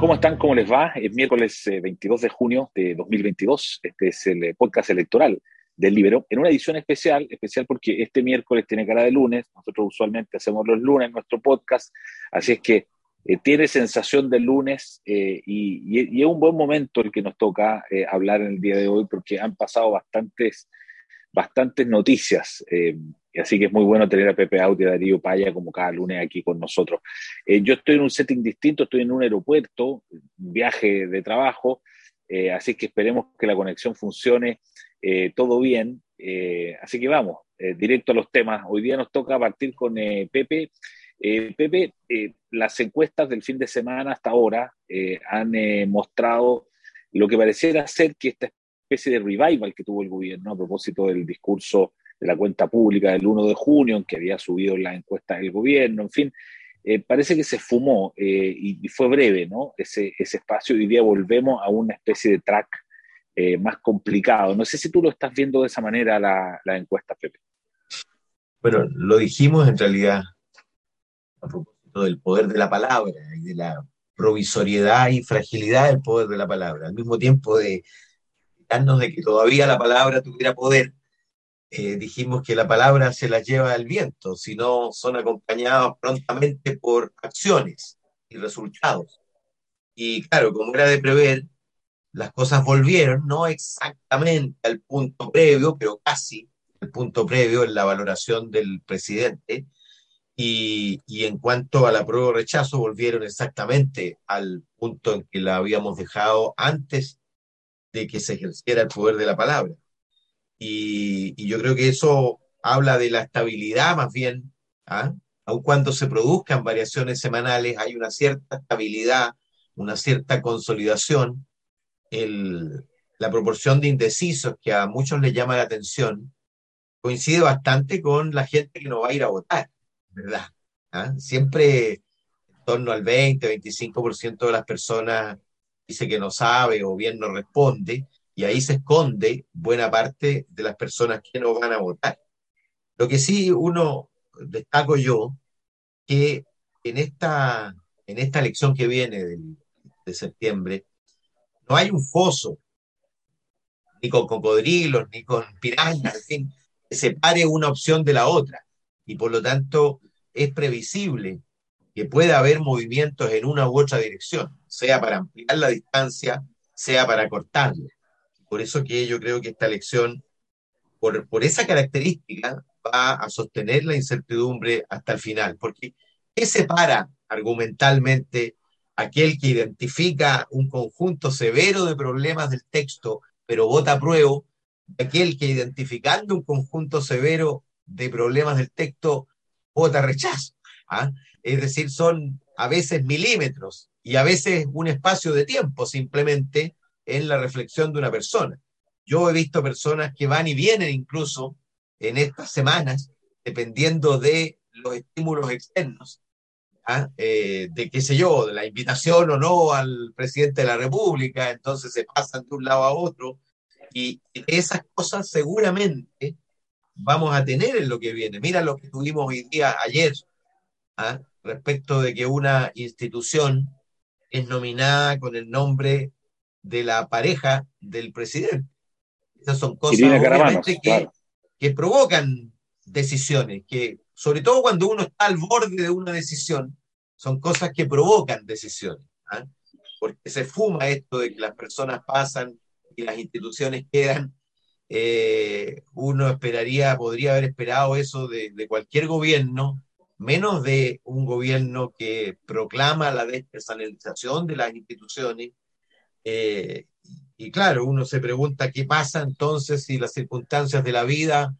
¿Cómo están? ¿Cómo les va? Es miércoles 22 eh, de junio de 2022. Este es el eh, podcast electoral del Libero, en una edición especial, especial porque este miércoles tiene cara de lunes. Nosotros usualmente hacemos los lunes nuestro podcast, así es que eh, tiene sensación de lunes y, es un buen momento el que nos toca hablar en el día de hoy porque han pasado bastantes, bastantes noticias así que es muy bueno tener a Pepe Auti y a Darío Paya como cada lunes aquí con nosotros. Eh, yo estoy en un setting distinto, estoy en un aeropuerto, viaje de trabajo, eh, así que esperemos que la conexión funcione eh, todo bien. así que vamos, directo a los temas. Hoy día nos toca partir con Pepe. Pepe, las encuestas del fin de semana hasta ahora han mostrado lo que pareciera ser que esta especie de revival que tuvo el gobierno a propósito del discurso de la cuenta pública del 1 de junio, en que había subido la encuesta del gobierno, en fin, eh, parece que se fumó eh, y, fue breve, ¿no? Ese, ese espacio. Hoy día volvemos a una especie de track eh, más complicado. No sé si tú lo estás viendo de esa manera la, la encuesta, Pepe. Bueno, lo dijimos en realidad a propósito del poder de la palabra y de la provisoriedad y fragilidad del poder de la palabra, al mismo tiempo de darnos de que todavía la palabra tuviera poder, eh, dijimos que la palabra se la lleva el viento, si no son acompañados prontamente por acciones y resultados. Y claro, como era de prever, las cosas volvieron, no exactamente al punto previo, pero casi el punto previo en la valoración del presidente. Y, y en cuanto a la prueba o rechazo, volvieron exactamente al punto en que la habíamos dejado antes de que se ejerciera el poder de la palabra. Y, yo creo que eso habla de la estabilidad más bien, ¿ah? aun cuando se produzcan variaciones semanales, hay una cierta estabilidad, una cierta consolidación. El, la proporción de indecisos que a muchos les llama la atención coincide bastante con la gente que no va a ir a votar, ¿verdad? ¿Ah? Siempre en torno al 20, 25% de las personas dice que no sabe o bien no responde, y ahí se esconde buena parte de las personas que no van a votar. Lo que sí uno destaco yo, que en esta, en esta elección que viene de septiembre, no hay un foso, ni con cocodrilos, ni con pirañas, en fin, que separe una opción de la otra. Y por lo tanto es previsible que pueda haber movimientos en una u otra dirección, sea para ampliar la distancia, sea para cortarla. Por eso que yo creo que esta elección, por, esa característica, va a sostener la incertidumbre hasta el final. Porque, ¿qué separa argumentalmente aquel que identifica un conjunto severo de problemas del texto, pero vota apruebo, de aquel que identificando un conjunto severo de problemas del texto, vota rechazo? ¿ah? Es decir, son a veces milímetros y a veces un espacio de tiempo simplemente en la reflexión de una persona. Yo he visto personas que van y vienen incluso en estas semanas, dependiendo de los estímulos externos, eh, de qué sé yo, de la invitación o no al presidente de la República, entonces se pasan de un lado a otro, y esas cosas seguramente vamos a tener en lo que viene. Mira lo que tuvimos hoy día, ayer, ¿ah? respecto de que una institución es nominada con el nombre de la pareja del presidente. Esas son cosas que, que provocan decisiones, que sobre todo cuando uno está al borde de una decisión, son cosas que provocan decisiones. ¿ah? Porque se fuma esto de que las personas pasan y las instituciones quedan. Eh, uno esperaría, podría haber esperado eso de, de, cualquier gobierno, menos de un gobierno que proclama la despersonalización de las instituciones, eh, y claro, uno se pregunta qué pasa entonces si las circunstancias de la vida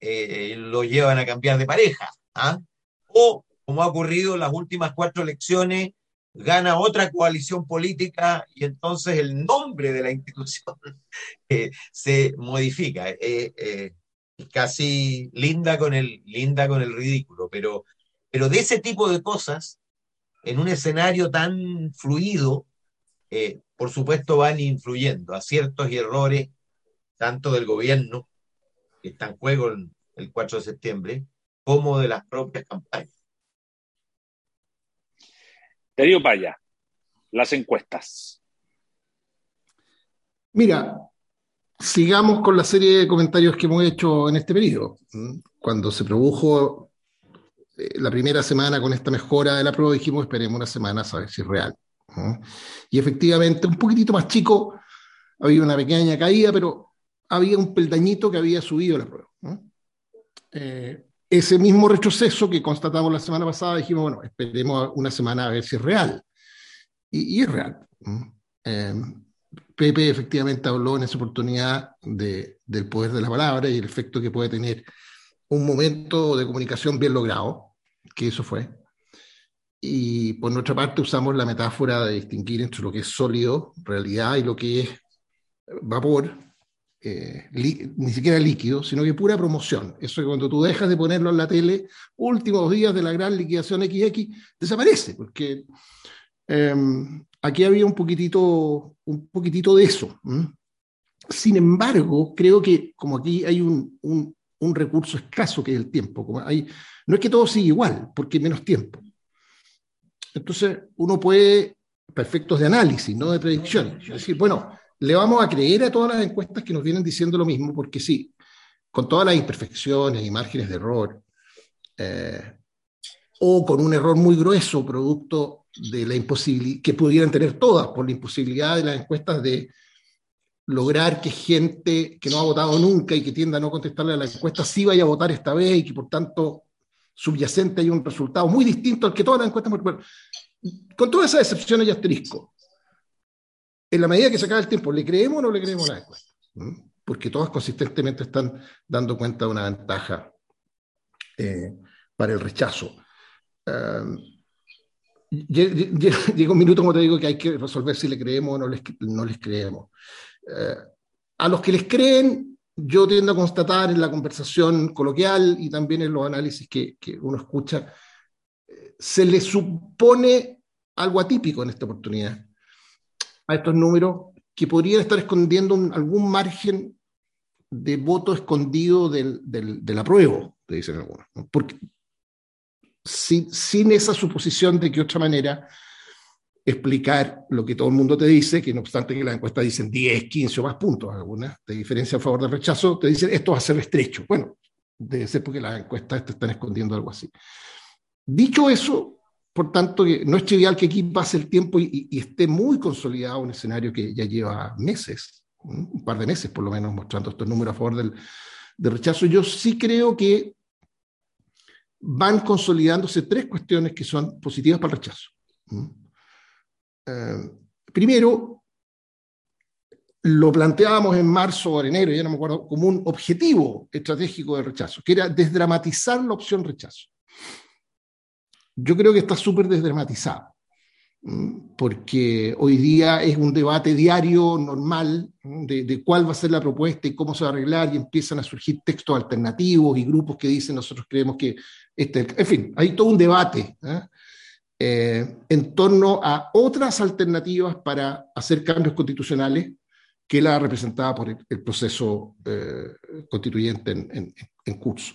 eh, lo llevan a cambiar de pareja. ¿ah? O, como ha ocurrido en las últimas cuatro elecciones, gana otra coalición política y entonces el nombre de la institución eh, se modifica. casi linda con, el, linda con el ridículo, pero, pero de ese tipo de cosas, en un escenario tan fluido, eh, por supuesto, van influyendo, aciertos y errores, tanto del gobierno, que está en juego el, 4 de septiembre, como de las propias campañas. Darío Paya, las encuestas. Mira, sigamos con la serie de comentarios que hemos hecho en este periodo. Cuando se produjo eh, la primera semana con esta mejora de la prueba, dijimos esperemos una semana a saber si es real. Y efectivamente, un poquitito más chico, había una pequeña caída, pero había un peldañito que había subido la prueba. Eh, ese mismo retroceso que constatamos la semana pasada, dijimos, bueno, esperemos una semana a ver si es real. Y, es real. Eh, Pepe efectivamente habló en esa oportunidad de, del poder de la palabra y el efecto que puede tener un momento de comunicación bien logrado, que eso fue. Y por nuestra parte usamos la metáfora de distinguir entre lo que es sólido, realidad, y lo que es vapor, eh, ni siquiera líquido, sino que pura promoción. Eso que cuando tú dejas de ponerlo en la tele, últimos días de la gran liquidación XX, desaparece, porque em, aquí había un poquitito, un poquitito de eso. Sin embargo, creo que como aquí hay un, un, un, recurso escaso que es el tiempo, como hay, no es que todo siga igual, porque menos tiempo. Entonces, uno puede, perfectos de análisis, no de predicciones, es decir, bueno, le vamos a creer a todas las encuestas que nos vienen diciendo lo mismo, porque sí, con todas las imperfecciones y márgenes de error, eh, o con un error muy grueso, producto de la imposibilidad, que pudieran tener todas, por la imposibilidad de las encuestas de lograr que gente que no ha votado nunca y que tienda a no contestarle a la encuesta sí vaya a votar esta vez y que por tanto subyacente hay un resultado muy distinto al que todas las encuestas. con todas esas excepciones y asterisco, en la medida que se acaba el tiempo, ¿le creemos o no le creemos a la encuesta? ¿Mm? Porque todas consistentemente están dando cuenta de una ventaja eh, para el rechazo. llega un minuto, como te digo, que hay que resolver si le creemos o no les, no les creemos. Eh, a los que les creen, yo tiendo a constatar en la conversación coloquial y también en los análisis que, que uno escucha, eh, se le supone algo atípico en esta oportunidad a estos números que podrían estar escondiendo algún margen de voto escondido del, del, del apruebo, te dicen algunos. Porque sin, sin, esa suposición de que otra manera explicar lo que todo el mundo te dice, que no obstante que las encuestas dicen 10, 15 o más puntos, algunas de diferencia a favor del rechazo, te dicen esto va a ser estrecho. Bueno, debe ser porque las encuestas te están escondiendo algo así. Dicho eso, por tanto, no es trivial que aquí pase el tiempo y, esté muy consolidado un escenario que ya lleva meses, un par de meses por lo menos, mostrando estos números a favor del, rechazo. Yo sí creo que van consolidándose tres cuestiones que son positivas para el rechazo. Eh, primero, lo planteábamos en marzo o en enero, ya no me acuerdo, como un objetivo estratégico del rechazo, que era desdramatizar la opción rechazo. Yo creo que está súper desdramatizado, porque hoy día es un debate diario, normal, de, cuál va a ser la propuesta y cómo se va a arreglar, y empiezan a surgir textos alternativos y grupos que dicen nosotros creemos que este, en fin, hay todo un debate ¿eh? Eh, en torno a otras alternativas para hacer cambios constitucionales que la representada por el, proceso eh, constituyente en, en curso.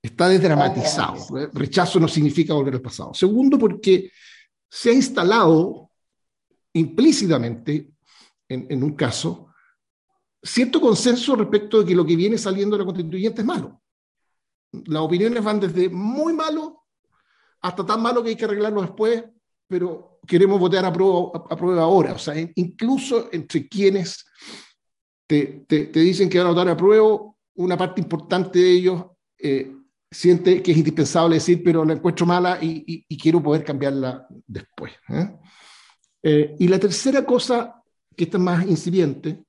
Está desdramatizado. Rechazo no significa volver al pasado. Segundo, porque se ha instalado implícitamente, en, un caso, cierto consenso respecto de que lo que viene saliendo de la constituyente es malo. Las opiniones van desde muy malo hasta tan malo que hay que arreglarlo después, pero queremos votar a prueba, ahora. O sea, incluso entre quienes te, dicen que van a votar a prueba, una parte importante de ellos eh, siente que es indispensable decir, pero la encuentro mala y, quiero poder cambiarla después. ¿eh? Eh, y la tercera cosa, que está más incipiente,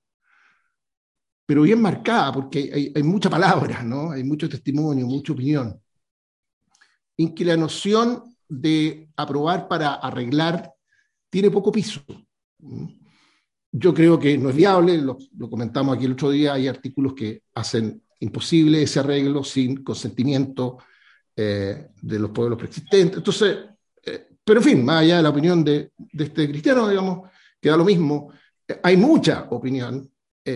pero bien marcada, porque hay, hay, mucha palabra, ¿no? hay mucho testimonio, mucha opinión, en que la noción de aprobar para arreglar tiene poco piso. Yo creo que no es viable, lo, lo comentamos aquí el otro día, hay artículos que hacen imposible ese arreglo sin consentimiento eh, de los pueblos preexistentes. Entonces, eh, pero en fin, más allá de la opinión de, de este cristiano, digamos, que da lo mismo, eh, hay mucha opinión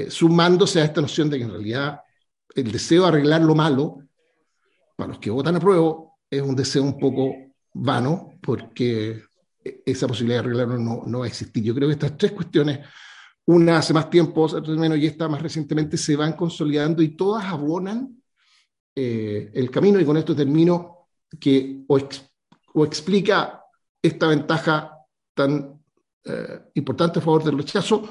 sumándose a esta noción de que en realidad el deseo de arreglar lo malo, para los que votan a prueba, es un deseo un poco vano, porque esa posibilidad de arreglarlo no, no va a existir. Yo creo que estas tres cuestiones, una hace más tiempo, otra menos y esta más recientemente, se van consolidando y todas abonan eh, el camino, y con esto termino, que o, o explica esta ventaja tan eh, importante a favor del rechazo,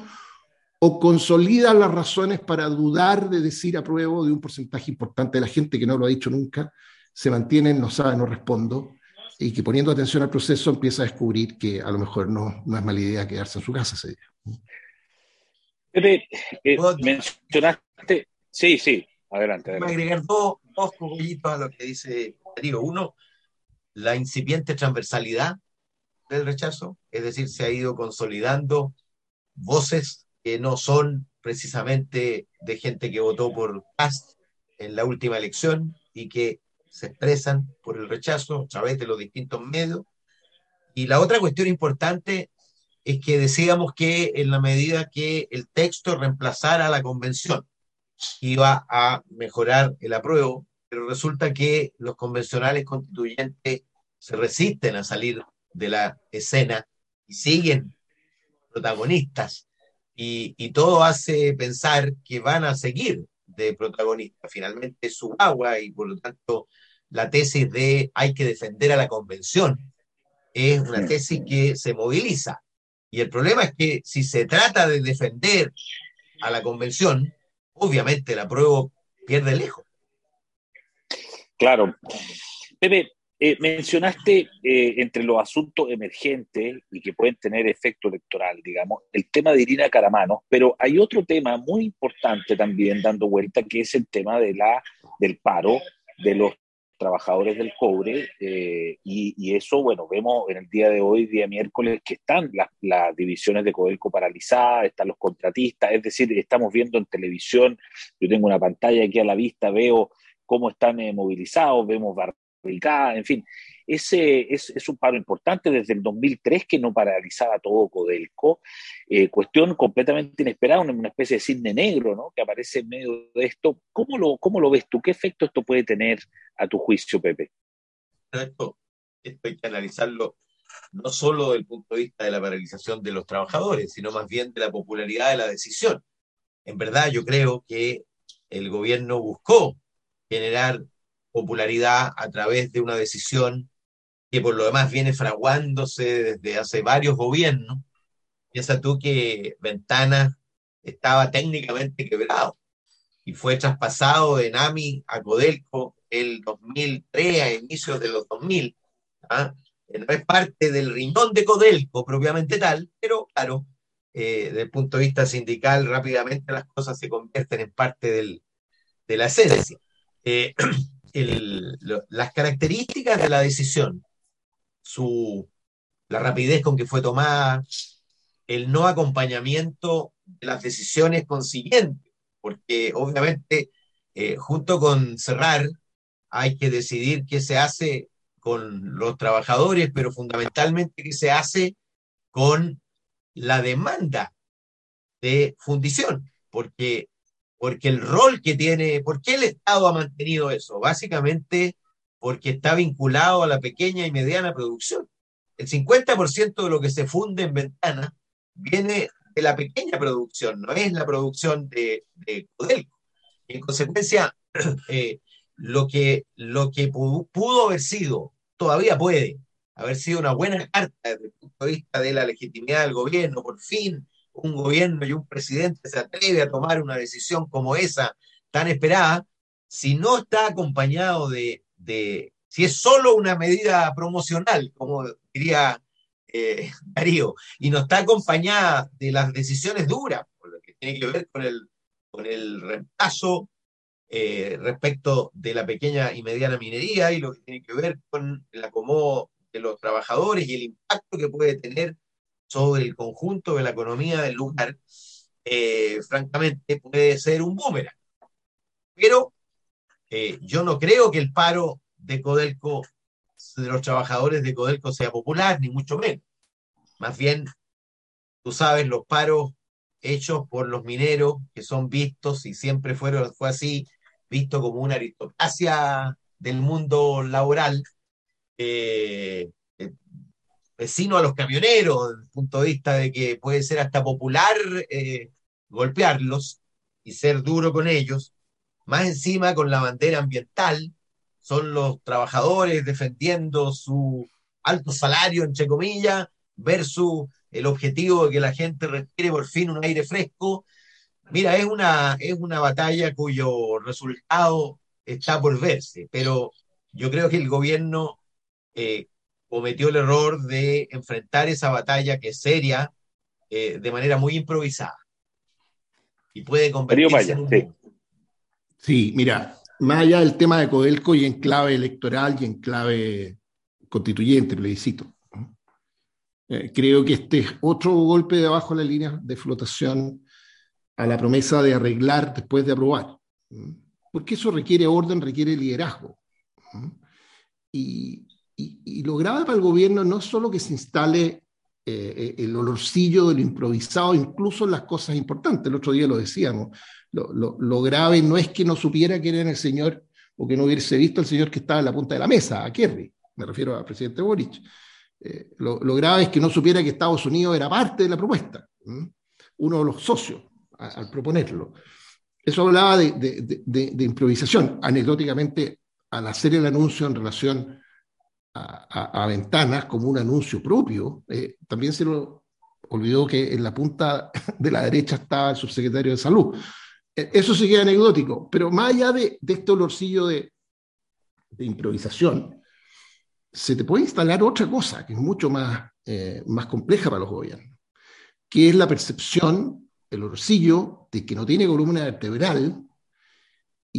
o consolida las razones para dudar de decir apruebo de un porcentaje importante de la gente que no lo ha dicho nunca, se mantienen, no sabe, no respondo, y que poniendo atención al proceso empieza a descubrir que a lo mejor no, no es mala idea quedarse en su casa ese día. Pepe, eh, mencionaste, sí, sí, adelante. Voy a agregar dos, dos a lo que dice Darío. Uno, la incipiente transversalidad del rechazo, es decir, se ha ido consolidando voces que no son precisamente de gente que votó por Cast en la última elección y que se expresan por el rechazo a través de los distintos medios. Y la otra cuestión importante es que decíamos que en la medida que el texto reemplazara la convención, iba a mejorar el apruebo, pero resulta que los convencionales constituyentes se resisten a salir de la escena y siguen protagonistas y, y, todo hace pensar que van a seguir de protagonistas. Finalmente su agua y por lo tanto la tesis de hay que defender a la convención es una tesis que se moviliza. Y el problema es que si se trata de defender a la convención, obviamente la prueba pierde lejos. Claro. Pepe, eh, mencionaste eh, entre los asuntos emergentes y que pueden tener efecto electoral, digamos, el tema de Irina Caramano, pero hay otro tema muy importante también dando vuelta, que es el tema de la, del paro de los trabajadores del cobre, eh, y, eso, bueno, vemos en el día de hoy, día miércoles, que están las, divisiones de Codelco paralizadas, están los contratistas, es decir, estamos viendo en televisión, yo tengo una pantalla aquí a la vista, veo cómo están movilizados, vemos en fin, ese es, un paro importante desde el 2003 que no paralizaba todo Codelco, eh, cuestión completamente inesperada, una, una, especie de cisne negro ¿no? que aparece en medio de esto. ¿Cómo lo, ¿Cómo lo ves tú? ¿Qué efecto esto puede tener a tu juicio, Pepe? Esto, esto hay que analizarlo no solo desde el punto de vista de la paralización de los trabajadores, sino más bien de la popularidad de la decisión. En verdad, yo creo que el gobierno buscó generar popularidad a través de una decisión que por lo demás viene fraguándose desde hace varios gobiernos. Piensa tú que Ventana estaba técnicamente quebrado y fue traspasado de NAMI a Codelco el 2003, a inicios de los 2000. ¿ah? No es parte del riñón de Codelco propiamente tal, pero claro, eh, desde el punto de vista sindical, rápidamente las cosas se convierten en parte del, de la esencia. Eh, el, las características de la decisión, la rapidez con que fue tomada, el no acompañamiento de las decisiones consiguientes, porque obviamente eh, junto con cerrar hay que decidir qué se hace con los trabajadores, pero fundamentalmente qué se hace con la demanda de fundición, porque porque el rol que tiene, ¿por qué el Estado ha mantenido eso? Básicamente porque está vinculado a la pequeña y mediana producción. El 50% de lo que se funde en ventana viene de la pequeña producción, no es la producción de, de Codelco. En consecuencia, eh, lo, que, lo que pudo, pudo haber sido, todavía puede haber sido una buena carta desde el punto de vista de la legitimidad del gobierno, por fin un gobierno y un presidente se atreve a tomar una decisión como esa, tan esperada, si no está acompañado de, si es solo una medida promocional, como diría eh, Darío, y no está acompañada de las decisiones duras, por lo que tiene que ver con el, con el reemplazo eh, respecto de la pequeña y mediana minería y lo que tiene que ver con el acomodo de los trabajadores y el impacto que puede tener sobre el conjunto de la economía del lugar, eh, francamente puede ser un boomerang. Pero eh, yo no creo que el paro de Codelco, de los trabajadores de Codelco, sea popular, ni mucho menos. Más bien, tú sabes, los paros hechos por los mineros, que son vistos, y siempre fueron, fue así, visto como una aristocracia del mundo laboral, eh, vecino a los camioneros, desde el punto de vista de que puede ser hasta popular eh, golpearlos y ser duro con ellos, más encima con la bandera ambiental, son los trabajadores defendiendo su alto salario, entre comillas, versus el objetivo de que la gente respire por fin un aire fresco. Mira, es una, es una batalla cuyo resultado está por verse, pero yo creo que el gobierno eh, cometió el error de enfrentar esa batalla que es seria eh, de manera muy improvisada. Y puede convertirse en un... sí. mira, más allá del tema de Codelco y en clave electoral y en clave constituyente, plebiscito, eh, creo que este es otro golpe de abajo de la línea de flotación a la promesa de arreglar después de aprobar. Porque eso requiere orden, requiere liderazgo. Y, y, lo grave para el gobierno no es solo que se instale eh, eh, el olorcillo de lo improvisado, incluso las cosas importantes. El otro día lo decíamos. Lo, grave no es que no supiera quién era el señor o que no hubiese visto al señor que estaba en la punta de la mesa, a Kerry, me refiero al presidente Boric. Eh, lo, grave es que no supiera que Estados Unidos era parte de la propuesta, uno de los socios al proponerlo. Eso hablaba de, de, improvisación. Anecdóticamente, al hacer el anuncio en relación a, ventanas como un anuncio propio. Eh, también se lo olvidó que en la punta de la derecha estaba el subsecretario de Salud. Eh, eso sí queda anecdótico, pero más allá de, este olorcillo de, improvisación, se te puede instalar otra cosa que es mucho más, eh, más compleja para los gobiernos, que es la percepción, el olorcillo de que no tiene columna vertebral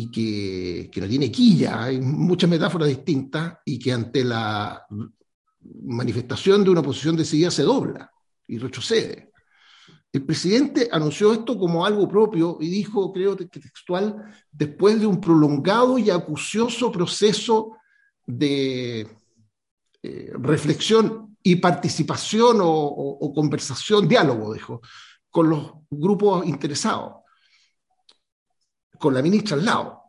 y que, no tiene quilla, hay muchas metáforas distintas, y que ante la manifestación de una posición decidida se dobla y retrocede. El presidente anunció esto como algo propio y dijo, creo que textual, después de un prolongado y acucioso proceso de eh, reflexión y participación o conversación, diálogo, dijo, con los grupos interesados con la ministra al lado.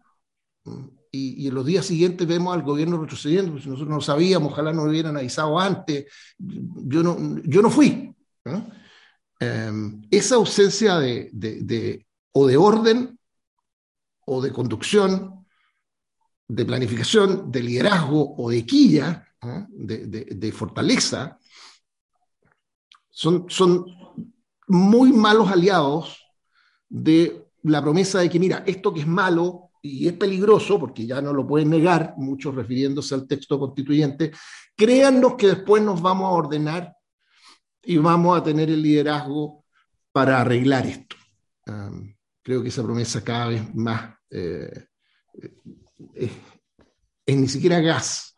Y, en los días siguientes vemos al gobierno retrocediendo, si nosotros no sabíamos, ojalá nos hubieran avisado antes, yo no, yo no fui. Em, esa ausencia de, de, o de orden o de conducción, de planificación, de liderazgo o de quilla, de, fortaleza, son, son muy malos aliados de la promesa de que, mira, esto que es malo y es peligroso, porque ya no lo pueden negar, muchos refiriéndose al texto constituyente, créannos que después nos vamos a ordenar y vamos a tener el liderazgo para arreglar esto. creo que esa promesa cada vez más eh, eh, es, ni siquiera gas,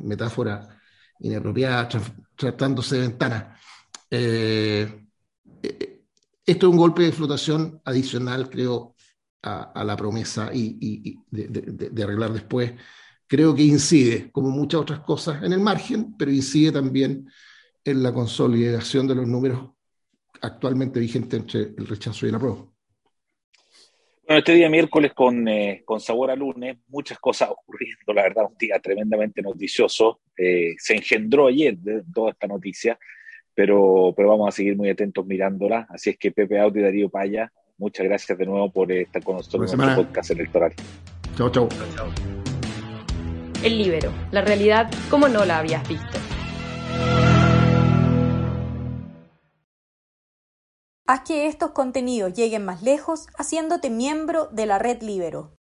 metáfora inapropiada tratándose de ventana. Eh, esto es un golpe de flotación adicional, creo, a, la promesa y, de, arreglar después. Creo que incide, como muchas otras cosas, en el margen, pero incide también en la consolidación de los números actualmente vigentes entre el rechazo y la prueba. Bueno, este día miércoles con, eh, con sabor a lunes, muchas cosas ocurriendo, la verdad, un día tremendamente noticioso. Eh, se engendró ayer toda esta noticia pero, pero vamos a seguir muy atentos mirándola. Así es que Pepe Auto y Darío Paya, muchas gracias de nuevo por estar con nosotros en nuestro podcast electoral. Chao, chao. El Libero, la realidad como no la habías visto. Haz que estos contenidos lleguen más lejos haciéndote miembro de la red Libero.